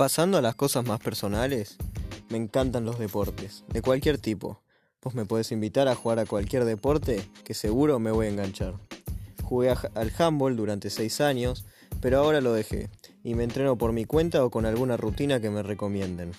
Pasando a las cosas más personales, me encantan los deportes, de cualquier tipo. Vos me podés invitar a jugar a cualquier deporte que seguro me voy a enganchar. Jugué al handball durante 6 años, pero ahora lo dejé y me entreno por mi cuenta o con alguna rutina que me recomienden.